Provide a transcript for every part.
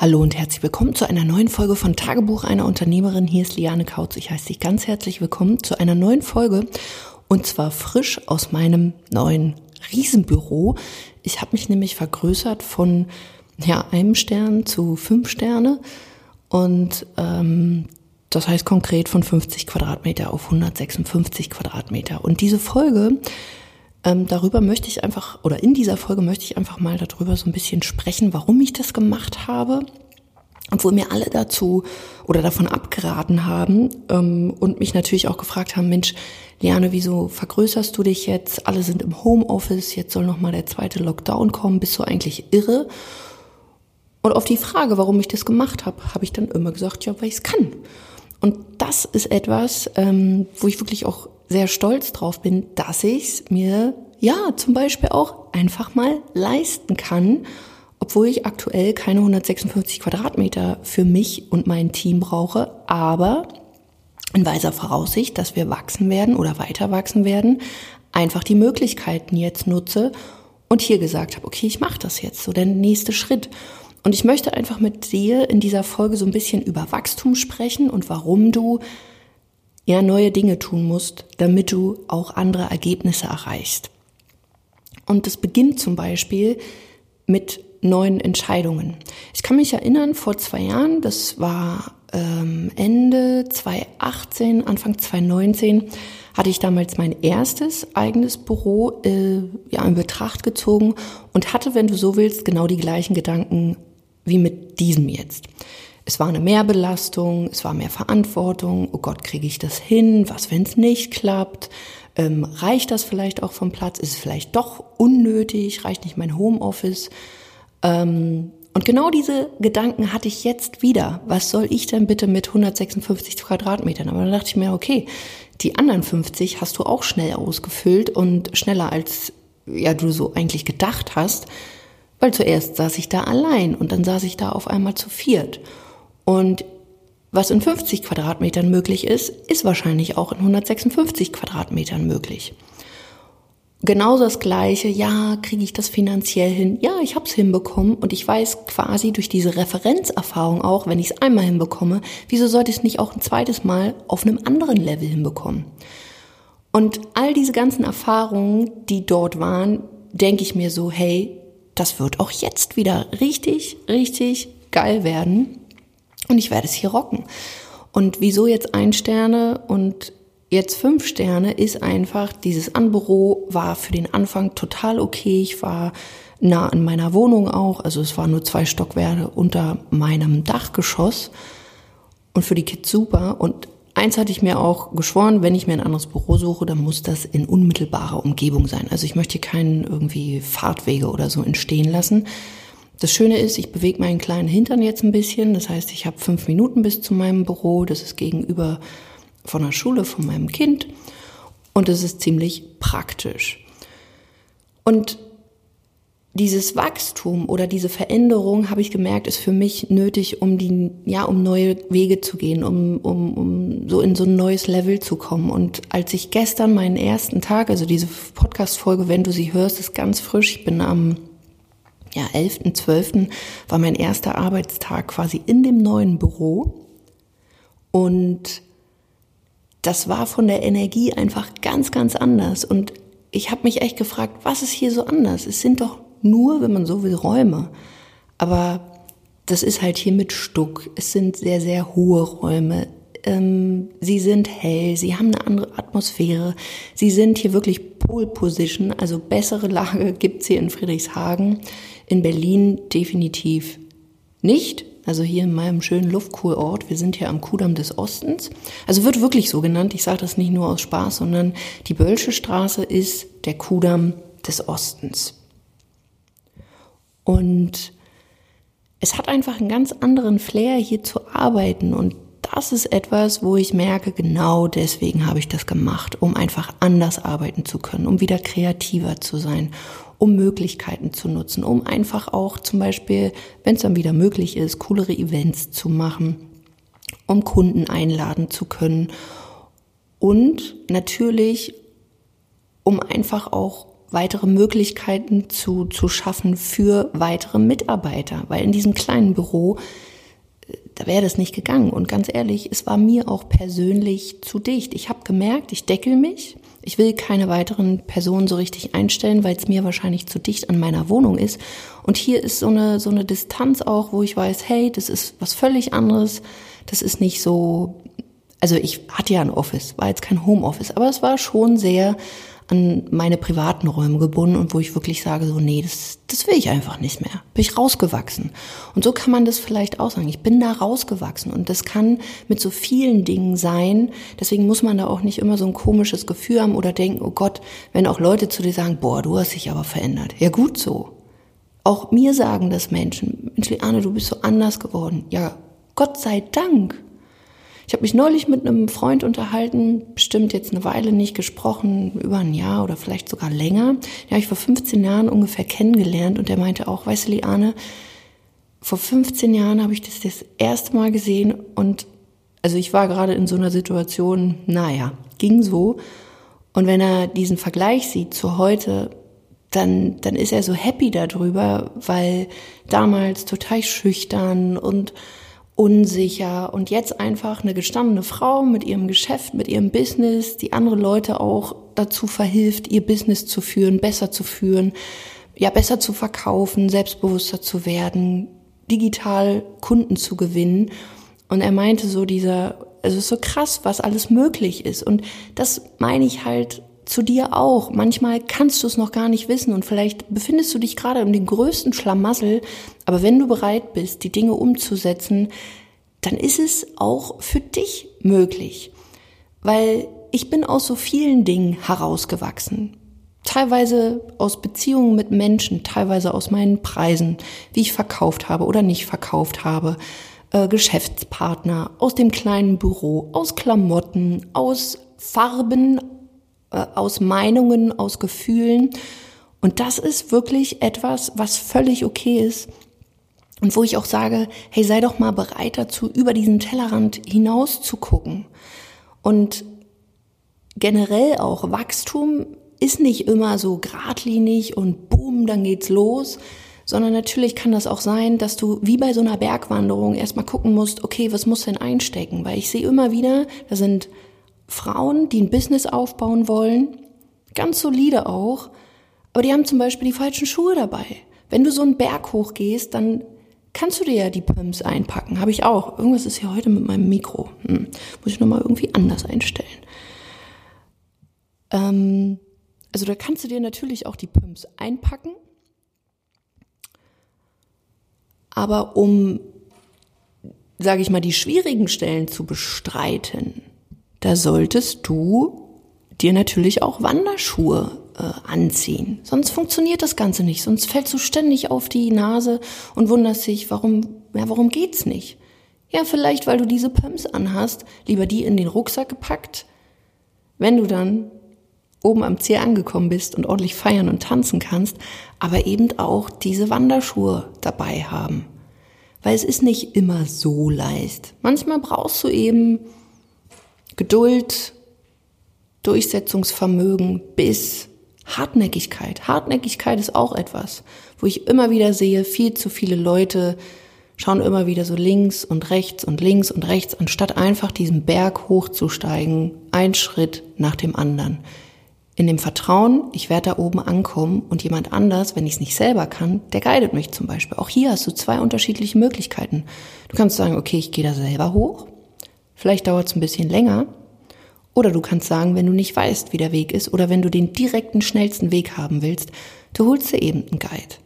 Hallo und herzlich willkommen zu einer neuen Folge von Tagebuch einer Unternehmerin. Hier ist Liane Kautz. Ich heiße dich ganz herzlich willkommen zu einer neuen Folge und zwar frisch aus meinem neuen Riesenbüro. Ich habe mich nämlich vergrößert von ja, einem Stern zu fünf Sterne und ähm, das heißt konkret von 50 Quadratmeter auf 156 Quadratmeter. Und diese Folge ähm, darüber möchte ich einfach, oder in dieser Folge möchte ich einfach mal darüber so ein bisschen sprechen, warum ich das gemacht habe. Obwohl mir alle dazu oder davon abgeraten haben ähm, und mich natürlich auch gefragt haben, Mensch, Liane, wieso vergrößerst du dich jetzt? Alle sind im Homeoffice, jetzt soll nochmal der zweite Lockdown kommen, bist du eigentlich irre? Und auf die Frage, warum ich das gemacht habe, habe ich dann immer gesagt, ja, weil ich es kann. Und das ist etwas, ähm, wo ich wirklich auch sehr stolz drauf bin, dass ich es mir ja zum Beispiel auch einfach mal leisten kann, obwohl ich aktuell keine 156 Quadratmeter für mich und mein Team brauche, aber in weiser Voraussicht, dass wir wachsen werden oder weiter wachsen werden, einfach die Möglichkeiten jetzt nutze und hier gesagt habe, okay, ich mache das jetzt, so der nächste Schritt. Und ich möchte einfach mit dir in dieser Folge so ein bisschen über Wachstum sprechen und warum du ja neue Dinge tun musst, damit du auch andere Ergebnisse erreichst. Und das beginnt zum Beispiel mit neuen Entscheidungen. Ich kann mich erinnern, vor zwei Jahren, das war ähm, Ende 2018, Anfang 2019, hatte ich damals mein erstes eigenes Büro äh, ja, in Betracht gezogen und hatte, wenn du so willst, genau die gleichen Gedanken wie mit diesem jetzt. Es war eine Mehrbelastung, es war mehr Verantwortung. Oh Gott, kriege ich das hin? Was, wenn es nicht klappt? Ähm, reicht das vielleicht auch vom Platz? Ist es vielleicht doch unnötig? Reicht nicht mein Homeoffice? Ähm, und genau diese Gedanken hatte ich jetzt wieder. Was soll ich denn bitte mit 156 Quadratmetern? Aber dann dachte ich mir, okay, die anderen 50 hast du auch schnell ausgefüllt und schneller als ja du so eigentlich gedacht hast. Weil zuerst saß ich da allein und dann saß ich da auf einmal zu viert. Und was in 50 Quadratmetern möglich ist, ist wahrscheinlich auch in 156 Quadratmetern möglich. Genauso das Gleiche, ja, kriege ich das finanziell hin? Ja, ich habe es hinbekommen und ich weiß quasi durch diese Referenzerfahrung auch, wenn ich es einmal hinbekomme, wieso sollte ich es nicht auch ein zweites Mal auf einem anderen Level hinbekommen? Und all diese ganzen Erfahrungen, die dort waren, denke ich mir so, hey, das wird auch jetzt wieder richtig, richtig geil werden und ich werde es hier rocken. Und wieso jetzt ein Sterne und jetzt fünf Sterne ist einfach, dieses Anbüro war für den Anfang total okay. Ich war nah an meiner Wohnung auch, also es waren nur zwei Stockwerke unter meinem Dachgeschoss und für die Kids super. Und eins hatte ich mir auch geschworen, wenn ich mir ein anderes Büro suche, dann muss das in unmittelbarer Umgebung sein. Also ich möchte keinen irgendwie Fahrtwege oder so entstehen lassen. Das Schöne ist, ich bewege meinen kleinen Hintern jetzt ein bisschen. Das heißt, ich habe fünf Minuten bis zu meinem Büro. Das ist gegenüber von der Schule von meinem Kind. Und das ist ziemlich praktisch. Und dieses Wachstum oder diese Veränderung, habe ich gemerkt, ist für mich nötig, um die, ja, um neue Wege zu gehen, um, um, um so in so ein neues Level zu kommen. Und als ich gestern meinen ersten Tag, also diese Podcast-Folge, wenn du sie hörst, ist ganz frisch. Ich bin am ja, 11.12. war mein erster Arbeitstag quasi in dem neuen Büro. Und das war von der Energie einfach ganz, ganz anders. Und ich habe mich echt gefragt, was ist hier so anders? Es sind doch nur, wenn man so will, Räume. Aber das ist halt hier mit Stuck. Es sind sehr, sehr hohe Räume. Ähm, sie sind hell, sie haben eine andere Atmosphäre. Sie sind hier wirklich Pole Position, also bessere Lage gibt's hier in Friedrichshagen. In Berlin definitiv nicht. Also hier in meinem schönen Luftkurort. Wir sind hier am Kudamm des Ostens. Also wird wirklich so genannt. Ich sage das nicht nur aus Spaß, sondern die Bölsche Straße ist der Kudamm des Ostens. Und es hat einfach einen ganz anderen Flair, hier zu arbeiten. Und das ist etwas, wo ich merke, genau deswegen habe ich das gemacht, um einfach anders arbeiten zu können, um wieder kreativer zu sein, um Möglichkeiten zu nutzen, um einfach auch zum Beispiel, wenn es dann wieder möglich ist, coolere Events zu machen, um Kunden einladen zu können und natürlich, um einfach auch weitere Möglichkeiten zu, zu schaffen für weitere Mitarbeiter. Weil in diesem kleinen Büro, äh, da wäre das nicht gegangen. Und ganz ehrlich, es war mir auch persönlich zu dicht. Ich habe gemerkt, ich deckel mich. Ich will keine weiteren Personen so richtig einstellen, weil es mir wahrscheinlich zu dicht an meiner Wohnung ist. Und hier ist so eine, so eine Distanz auch, wo ich weiß, hey, das ist was völlig anderes. Das ist nicht so, also ich hatte ja ein Office, war jetzt kein Homeoffice, aber es war schon sehr an meine privaten Räume gebunden und wo ich wirklich sage, so, nee, das, das will ich einfach nicht mehr. Bin ich rausgewachsen. Und so kann man das vielleicht auch sagen. Ich bin da rausgewachsen und das kann mit so vielen Dingen sein. Deswegen muss man da auch nicht immer so ein komisches Gefühl haben oder denken, oh Gott, wenn auch Leute zu dir sagen, boah, du hast dich aber verändert. Ja, gut so. Auch mir sagen das Menschen, Mensch, Liane, du bist so anders geworden. Ja, Gott sei Dank. Ich habe mich neulich mit einem Freund unterhalten, bestimmt jetzt eine Weile nicht gesprochen, über ein Jahr oder vielleicht sogar länger. Habe ich vor 15 Jahren ungefähr kennengelernt und der meinte auch, weißt du, Liane, vor 15 Jahren habe ich das das erste Mal gesehen und also ich war gerade in so einer Situation, naja, ging so. Und wenn er diesen Vergleich sieht zu heute, dann, dann ist er so happy darüber, weil damals total schüchtern und unsicher und jetzt einfach eine gestandene Frau mit ihrem Geschäft, mit ihrem Business, die andere Leute auch dazu verhilft, ihr Business zu führen, besser zu führen, ja, besser zu verkaufen, selbstbewusster zu werden, digital Kunden zu gewinnen. Und er meinte so dieser, also es ist so krass, was alles möglich ist. Und das meine ich halt zu dir auch. Manchmal kannst du es noch gar nicht wissen und vielleicht befindest du dich gerade in den größten Schlamassel, aber wenn du bereit bist, die Dinge umzusetzen, dann ist es auch für dich möglich. Weil ich bin aus so vielen Dingen herausgewachsen. Teilweise aus Beziehungen mit Menschen, teilweise aus meinen Preisen, wie ich verkauft habe oder nicht verkauft habe, äh, Geschäftspartner, aus dem kleinen Büro, aus Klamotten, aus Farben, äh, aus Meinungen, aus Gefühlen. Und das ist wirklich etwas, was völlig okay ist. Und wo ich auch sage, hey, sei doch mal bereit dazu, über diesen Tellerrand hinaus zu gucken. Und generell auch Wachstum ist nicht immer so geradlinig und boom, dann geht's los, sondern natürlich kann das auch sein, dass du wie bei so einer Bergwanderung erstmal gucken musst, okay, was muss denn einstecken? Weil ich sehe immer wieder, da sind Frauen, die ein Business aufbauen wollen, ganz solide auch, aber die haben zum Beispiel die falschen Schuhe dabei. Wenn du so einen Berg hochgehst, dann kannst du dir ja die Pumps einpacken. Habe ich auch. Irgendwas ist hier heute mit meinem Mikro. Hm. Muss ich nochmal irgendwie anders einstellen. Ähm, also da kannst du dir natürlich auch die Pumps einpacken. Aber um, sage ich mal, die schwierigen Stellen zu bestreiten, da solltest du dir natürlich auch Wanderschuhe äh, anziehen. Sonst funktioniert das Ganze nicht. Sonst fällst du ständig auf die Nase und wunderst dich, warum, ja, warum geht's nicht? Ja, vielleicht, weil du diese Pumps anhast, lieber die in den Rucksack gepackt. Wenn du dann oben am Ziel angekommen bist und ordentlich feiern und tanzen kannst, aber eben auch diese Wanderschuhe dabei haben. Weil es ist nicht immer so leicht. Manchmal brauchst du eben Geduld, Durchsetzungsvermögen, Biss, Hartnäckigkeit. Hartnäckigkeit ist auch etwas, wo ich immer wieder sehe, viel zu viele Leute schauen immer wieder so links und rechts und links und rechts, anstatt einfach diesen Berg hochzusteigen, ein Schritt nach dem anderen. In dem Vertrauen, ich werde da oben ankommen und jemand anders, wenn ich es nicht selber kann, der guidet mich zum Beispiel. Auch hier hast du zwei unterschiedliche Möglichkeiten. Du kannst sagen, okay, ich gehe da selber hoch Vielleicht dauert es ein bisschen länger. Oder du kannst sagen, wenn du nicht weißt, wie der Weg ist, oder wenn du den direkten, schnellsten Weg haben willst, du holst dir eben einen Guide,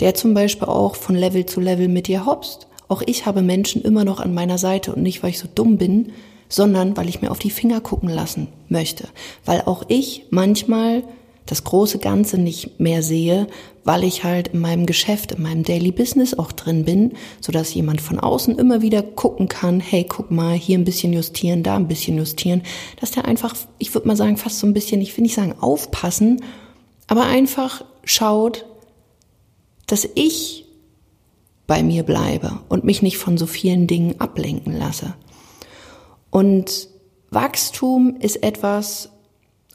der zum Beispiel auch von Level zu Level mit dir hopst. Auch ich habe Menschen immer noch an meiner Seite und nicht, weil ich so dumm bin, sondern weil ich mir auf die Finger gucken lassen möchte. Weil auch ich manchmal das große Ganze nicht mehr sehe, weil ich halt in meinem Geschäft, in meinem Daily Business auch drin bin, so dass jemand von außen immer wieder gucken kann, hey, guck mal, hier ein bisschen justieren, da ein bisschen justieren, dass der einfach, ich würde mal sagen, fast so ein bisschen, ich will nicht sagen aufpassen, aber einfach schaut, dass ich bei mir bleibe und mich nicht von so vielen Dingen ablenken lasse. Und Wachstum ist etwas,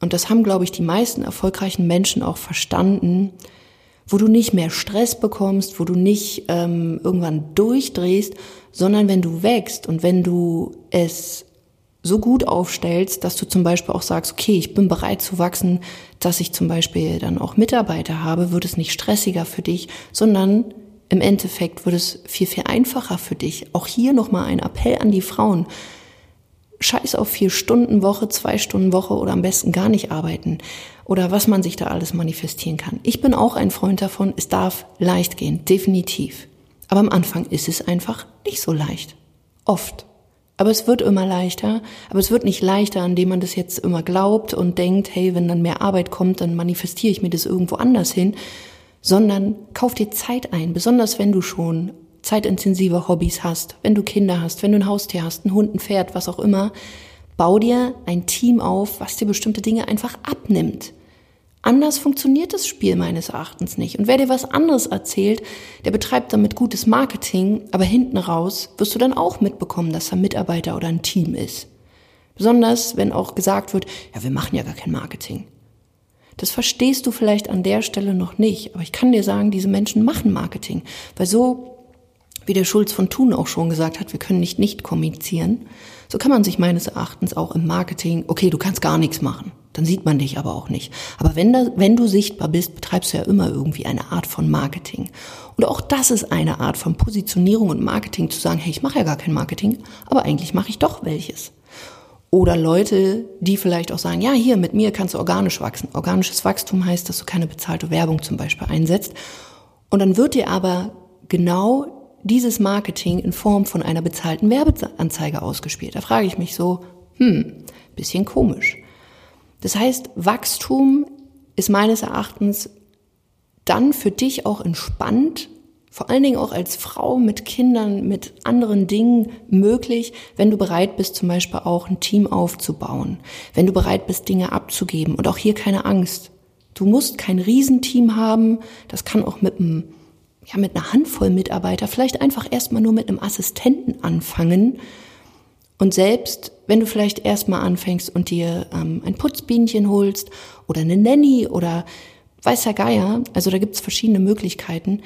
und das haben, glaube ich, die meisten erfolgreichen Menschen auch verstanden, wo du nicht mehr Stress bekommst, wo du nicht ähm, irgendwann durchdrehst, sondern wenn du wächst und wenn du es so gut aufstellst, dass du zum Beispiel auch sagst, okay, ich bin bereit zu wachsen, dass ich zum Beispiel dann auch Mitarbeiter habe, wird es nicht stressiger für dich, sondern im Endeffekt wird es viel, viel einfacher für dich. Auch hier nochmal ein Appell an die Frauen. Scheiß auf vier Stunden Woche, zwei Stunden Woche oder am besten gar nicht arbeiten oder was man sich da alles manifestieren kann. Ich bin auch ein Freund davon, es darf leicht gehen, definitiv. Aber am Anfang ist es einfach nicht so leicht. Oft. Aber es wird immer leichter. Aber es wird nicht leichter, indem man das jetzt immer glaubt und denkt, hey, wenn dann mehr Arbeit kommt, dann manifestiere ich mir das irgendwo anders hin. Sondern kauf dir Zeit ein, besonders wenn du schon zeitintensive Hobbys hast, wenn du Kinder hast, wenn du ein Haustier hast, einen Hund, ein Pferd, was auch immer. Bau dir ein Team auf, was dir bestimmte Dinge einfach abnimmt. Anders funktioniert das Spiel meines Erachtens nicht. Und wer dir was anderes erzählt, der betreibt damit gutes Marketing, aber hinten raus wirst du dann auch mitbekommen, dass er Mitarbeiter oder ein Team ist. Besonders, wenn auch gesagt wird, ja, wir machen ja gar kein Marketing. Das verstehst du vielleicht an der Stelle noch nicht, aber ich kann dir sagen, diese Menschen machen Marketing, weil so wie der Schulz von Thun auch schon gesagt hat, wir können nicht nicht kommunizieren, so kann man sich meines Erachtens auch im Marketing, okay, du kannst gar nichts machen, dann sieht man dich aber auch nicht. Aber wenn, da, wenn du sichtbar bist, betreibst du ja immer irgendwie eine Art von Marketing. Und auch das ist eine Art von Positionierung und Marketing, zu sagen, hey, ich mache ja gar kein Marketing, aber eigentlich mache ich doch welches. Oder Leute, die vielleicht auch sagen, ja, hier, mit mir kannst du organisch wachsen. Organisches Wachstum heißt, dass du keine bezahlte Werbung zum Beispiel einsetzt. Und dann wird dir aber genau dieses Marketing in Form von einer bezahlten Werbeanzeige ausgespielt. Da frage ich mich so, hm, bisschen komisch. Das heißt, Wachstum ist meines Erachtens dann für dich auch entspannt, vor allen Dingen auch als Frau mit Kindern, mit anderen Dingen möglich, wenn du bereit bist, zum Beispiel auch ein Team aufzubauen, wenn du bereit bist, Dinge abzugeben und auch hier keine Angst. Du musst kein Riesenteam haben, das kann auch mit einem ja, mit einer Handvoll Mitarbeiter, vielleicht einfach erstmal nur mit einem Assistenten anfangen. Und selbst wenn du vielleicht erstmal anfängst und dir ähm, ein Putzbienchen holst oder eine Nanny oder weiß der Geier, also da gibt's verschiedene Möglichkeiten,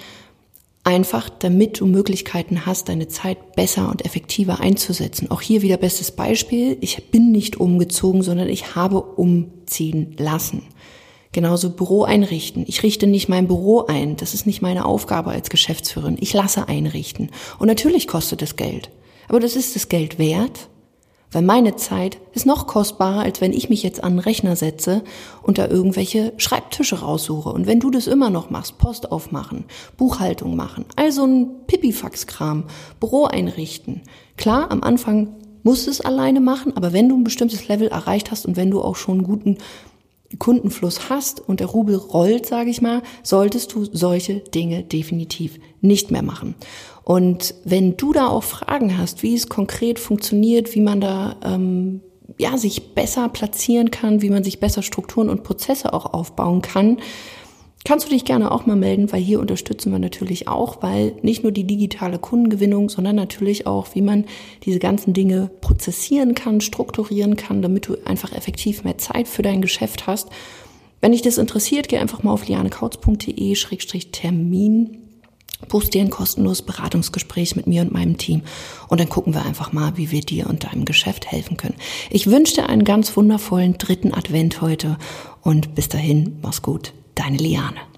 einfach damit du Möglichkeiten hast, deine Zeit besser und effektiver einzusetzen. Auch hier wieder bestes Beispiel, ich bin nicht umgezogen, sondern ich habe umziehen lassen. Genauso Büro einrichten. Ich richte nicht mein Büro ein. Das ist nicht meine Aufgabe als Geschäftsführerin. Ich lasse einrichten. Und natürlich kostet es Geld. Aber das ist das Geld wert, weil meine Zeit ist noch kostbarer, als wenn ich mich jetzt an den Rechner setze und da irgendwelche Schreibtische raussuche. Und wenn du das immer noch machst, Post aufmachen, Buchhaltung machen, also ein Pipifax-Kram, Büro einrichten. Klar, am Anfang musst du es alleine machen, aber wenn du ein bestimmtes Level erreicht hast und wenn du auch schon einen guten Kundenfluss hast und der Rubel rollt, sage ich mal, solltest du solche Dinge definitiv nicht mehr machen. Und wenn du da auch Fragen hast, wie es konkret funktioniert, wie man da ähm, ja sich besser platzieren kann, wie man sich besser Strukturen und Prozesse auch aufbauen kann, kannst du dich gerne auch mal melden, weil hier unterstützen wir natürlich auch, weil nicht nur die digitale Kundengewinnung, sondern natürlich auch, wie man diese ganzen Dinge prozessieren kann, strukturieren kann, damit du einfach effektiv mehr Zeit für dein Geschäft hast. Wenn dich das interessiert, geh einfach mal auf lianekautz.de-termin buchst dir ein kostenloses Beratungsgespräch mit mir und meinem Team und dann gucken wir einfach mal, wie wir dir und deinem Geschäft helfen können. Ich wünsche dir einen ganz wundervollen dritten Advent heute und bis dahin, mach's gut deine Liane.